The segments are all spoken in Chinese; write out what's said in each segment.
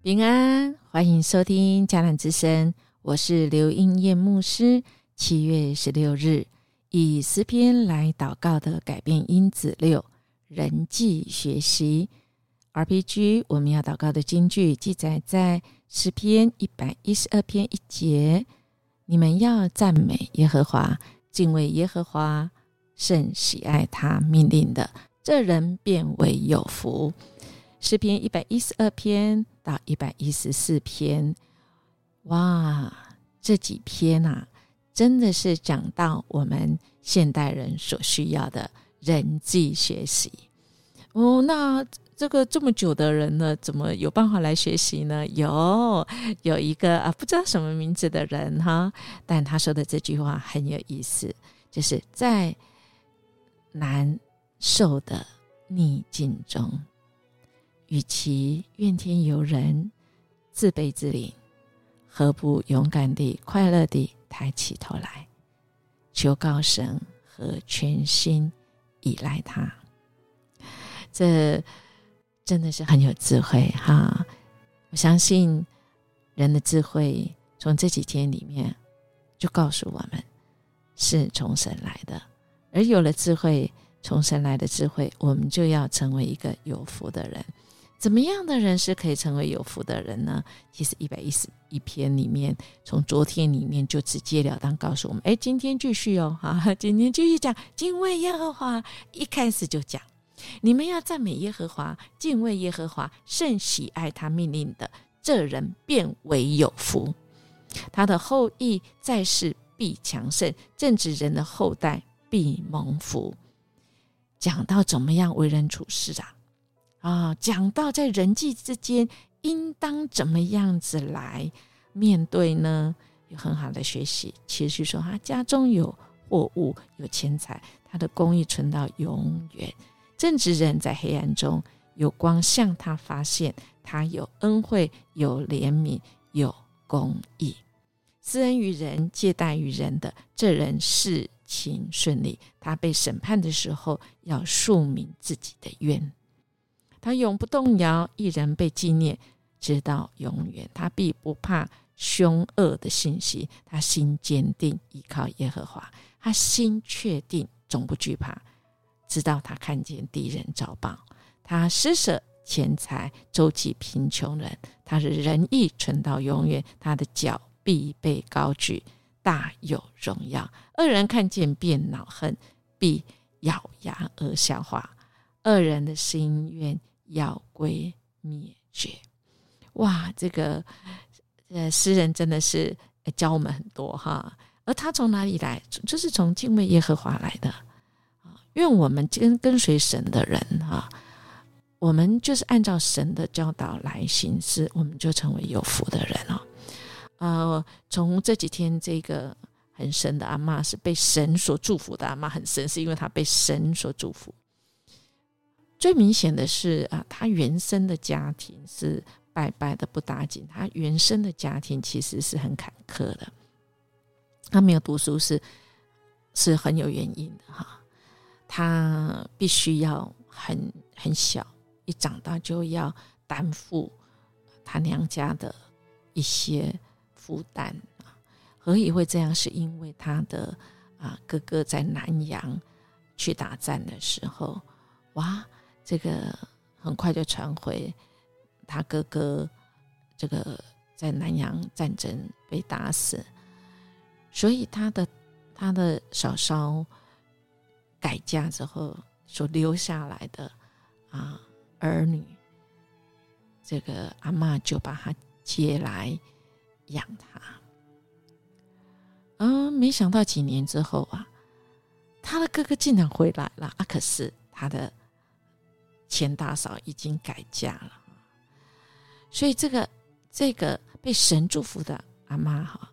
平安，欢迎收听迦南之声，我是刘英燕牧师。七月十六日，以诗篇来祷告的改变因子六人际学习 RPG，我们要祷告的经句记载在诗篇一百一十二篇一节：你们要赞美耶和华，敬畏耶和华，甚喜爱他命令的，这人变为有福。诗篇一百一十二篇到一百一十四篇，哇，这几篇啊，真的是讲到我们现代人所需要的人际学习哦。那这个这么久的人呢，怎么有办法来学习呢？有有一个啊，不知道什么名字的人哈，但他说的这句话很有意思，就是在难受的逆境中。与其怨天尤人、自卑自怜，何不勇敢地、快乐地抬起头来，求告神和全心依赖他？这真的是很有智慧哈！我相信人的智慧，从这几天里面就告诉我们，是从神来的。而有了智慧，从神来的智慧，我们就要成为一个有福的人。怎么样的人是可以成为有福的人呢？其实一百一十一篇里面，从昨天里面就直截了当告诉我们：哎，今天继续哦，哈，今天继续讲敬畏耶和华。一开始就讲，你们要赞美耶和华，敬畏耶和华，甚喜爱他命令的，这人变为有福。他的后裔在世必强盛，正直人的后代必蒙福。讲到怎么样为人处事啊？啊，讲到在人际之间应当怎么样子来面对呢？有很好的学习。其实说他家中有货物、有钱财，他的公益存到永远。正直人在黑暗中有光向他发现，他有恩惠、有怜悯、有公益，施恩于人、借贷于人的这人事情顺利。他被审判的时候，要述明自己的冤。他永不动摇，一人被纪念，直到永远。他必不怕凶恶的信息，他心坚定，依靠耶和华。他心确定，总不惧怕。直到他看见敌人遭报，他施舍钱财，周济贫穷人。他是仁义存到永远，他的脚必被高举，大有荣耀。恶人看见便恼恨，必咬牙而消化。恶人的心愿。要归灭绝，哇！这个呃，诗人真的是教我们很多哈。而他从哪里来？就是从敬畏耶和华来的啊。愿我们跟跟随神的人哈，我们就是按照神的教导来行事，我们就成为有福的人哦。呃，从这几天这个很神的阿妈是被神所祝福的阿妈，很神，是因为她被神所祝福。最明显的是啊，他原生的家庭是拜拜的不打紧，他原生的家庭其实是很坎坷的。他没有读书是是很有原因的哈，他必须要很很小，一长大就要担负他娘家的一些负担啊。何以会这样？是因为他的啊哥哥在南洋去打战的时候，哇！这个很快就传回他哥哥，这个在南洋战争被打死，所以他的他的嫂嫂改嫁之后所留下来的啊儿女，这个阿妈就把他接来养他。啊，没想到几年之后啊，他的哥哥竟然回来了啊！可是他的。钱大嫂已经改嫁了，所以这个这个被神祝福的阿妈哈，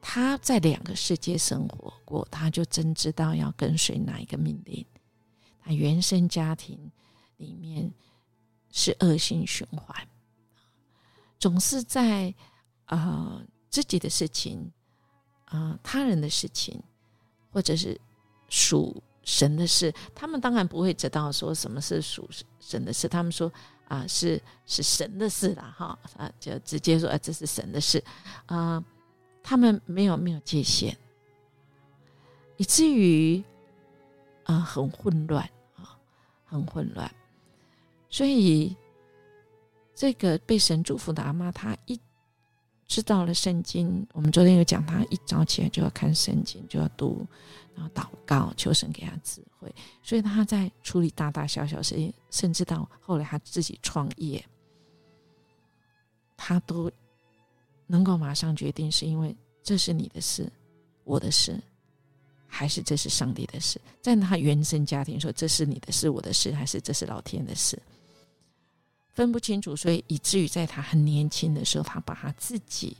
她在两个世界生活过，她就真知道要跟随哪一个命令。她原生家庭里面是恶性循环，总是在啊自己的事情啊他人的事情，或者是属。神的事，他们当然不会知道说什么是属神的事。他们说啊，是是神的事了哈啊，就直接说啊，这是神的事啊。他们没有没有界限，以至于啊很混乱啊，很混乱。所以这个被神祝福的阿妈，她一知道了圣经，我们昨天有讲，他一早起来就要看圣经，就要读，然后祷告，求神给他智慧。所以他在处理大大小小事情，甚至到后来他自己创业，他都。能够马上决定，是因为这是你的事，我的事，还是这是上帝的事？在他原生家庭说这是你的事，我的事，还是这是老天的事，分不清楚，所以以至于在他很年轻的时候，他把他自己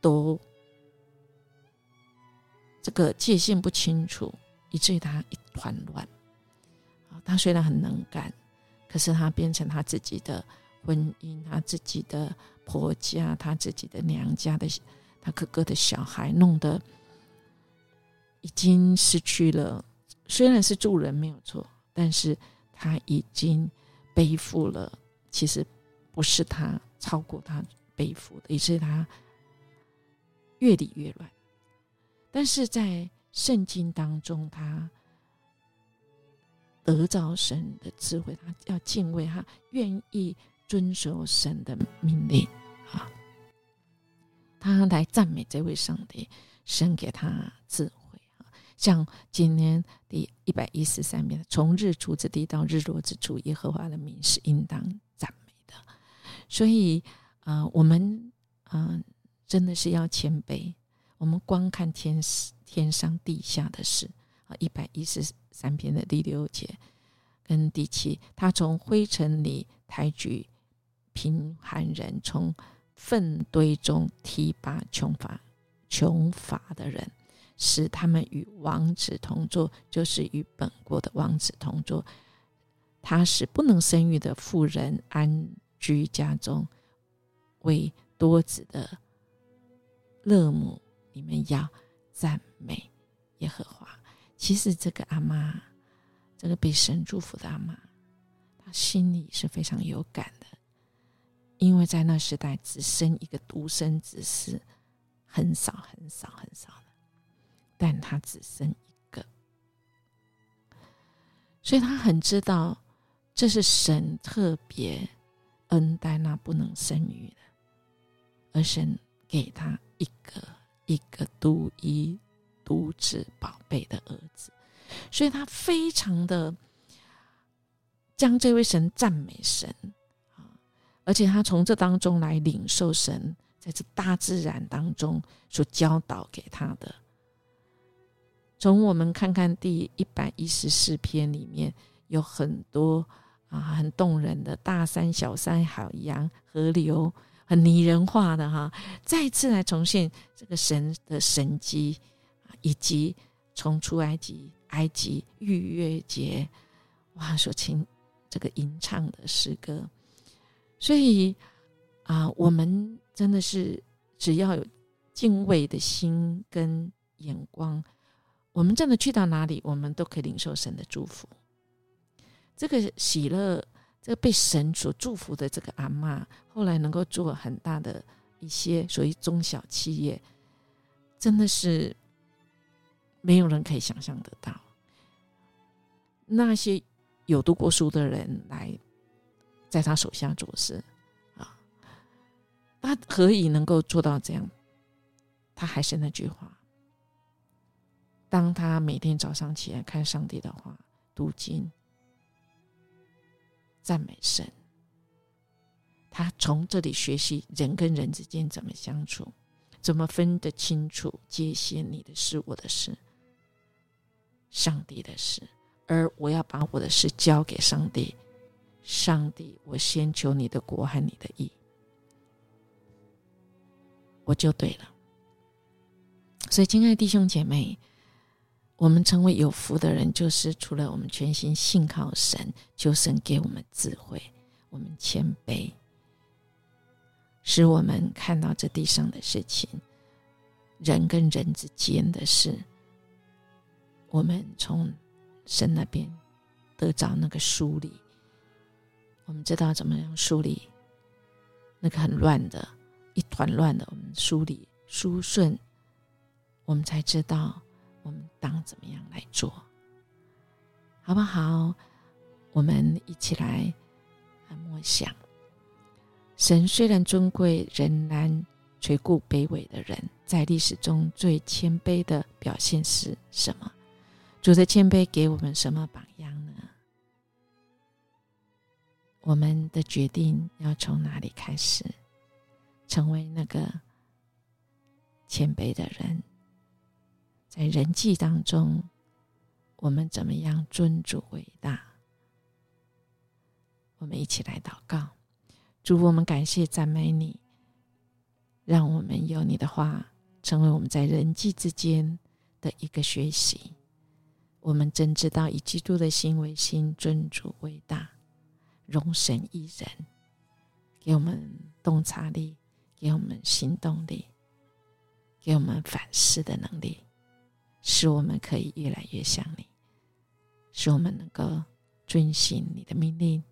都这个界限不清楚，以至于他一团乱。啊，他虽然很能干，可是他变成他自己的婚姻，他自己的。婆家，他自己的娘家的，他哥哥的小孩，弄得已经失去了。虽然是助人没有错，但是他已经背负了，其实不是他超过他背负的，也是他越理越乱。但是在圣经当中，他得着神的智慧，他要敬畏他，愿意。遵守神的命令啊，他来赞美这位上帝，神给他智慧啊。像今天第一百一十三篇，从日出之地到日落之处，耶和华的名是应当。所以啊，我们啊，真的是要谦卑。我们光看天天上地下的事啊，一百一十三篇的第六节跟第七，他从灰尘里抬举。贫寒人从粪堆中提拔穷乏穷乏的人，使他们与王子同坐，就是与本国的王子同坐。他使不能生育的妇人安居家中，为多子的乐母，你们要赞美耶和华。其实这个阿妈，这个被神祝福的阿妈，她心里是非常有感的。因为在那时代，只生一个独生子是很少、很少、很少的，但他只生一个，所以他很知道这是神特别恩戴那不能生育的，而神给他一个一个独一独子宝贝的儿子，所以他非常的将这位神赞美神啊。而且他从这当中来领受神在这大自然当中所教导给他的。从我们看看第一百一十四篇里面有很多啊很动人的大山、小山、海洋、河流，很拟人化的哈，再次来重现这个神的神迹以及从出埃及、埃及逾越节哇所请这个吟唱的诗歌。所以啊，我们真的是只要有敬畏的心跟眼光，我们真的去到哪里，我们都可以领受神的祝福。这个喜乐，这个被神所祝福的这个阿妈，后来能够做很大的一些属于中小企业，真的是没有人可以想象得到。那些有读过书的人来。在他手下做事，啊，他何以能够做到这样？他还是那句话：，当他每天早上起来看上帝的话，读经、赞美神，他从这里学习人跟人之间怎么相处，怎么分得清楚界限，你的事、我的事、上帝的事，而我要把我的事交给上帝。上帝，我先求你的国和你的义，我就对了。所以，亲爱的弟兄姐妹，我们成为有福的人，就是除了我们全心信靠神，求神给我们智慧，我们谦卑，使我们看到这地上的事情，人跟人之间的事，我们从神那边得着那个梳理。我们知道怎么样梳理那个很乱的、一团乱的，我们梳理梳顺，我们才知道我们当怎么样来做，好不好？我们一起来默想：神虽然尊贵，仍然垂顾卑微的人。在历史中最谦卑的表现是什么？主的谦卑给我们什么榜样呢？我们的决定要从哪里开始，成为那个谦卑的人？在人际当中，我们怎么样尊主为大？我们一起来祷告，主，我们感谢赞美你，让我们有你的话，成为我们在人际之间的一个学习。我们真知道以基督的心为心，尊主为大。容神一人，给我们洞察力，给我们行动力，给我们反思的能力，使我们可以越来越像你，使我们能够遵行你的命令，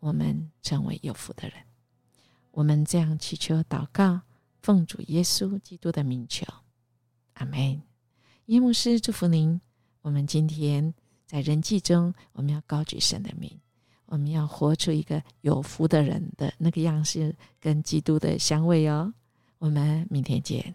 我们成为有福的人。我们这样祈求祷告，奉主耶稣基督的名求，阿门。耶牧师祝福您。我们今天在人际中，我们要高举神的名。我们要活出一个有福的人的那个样式，跟基督的香味哦。我们明天见。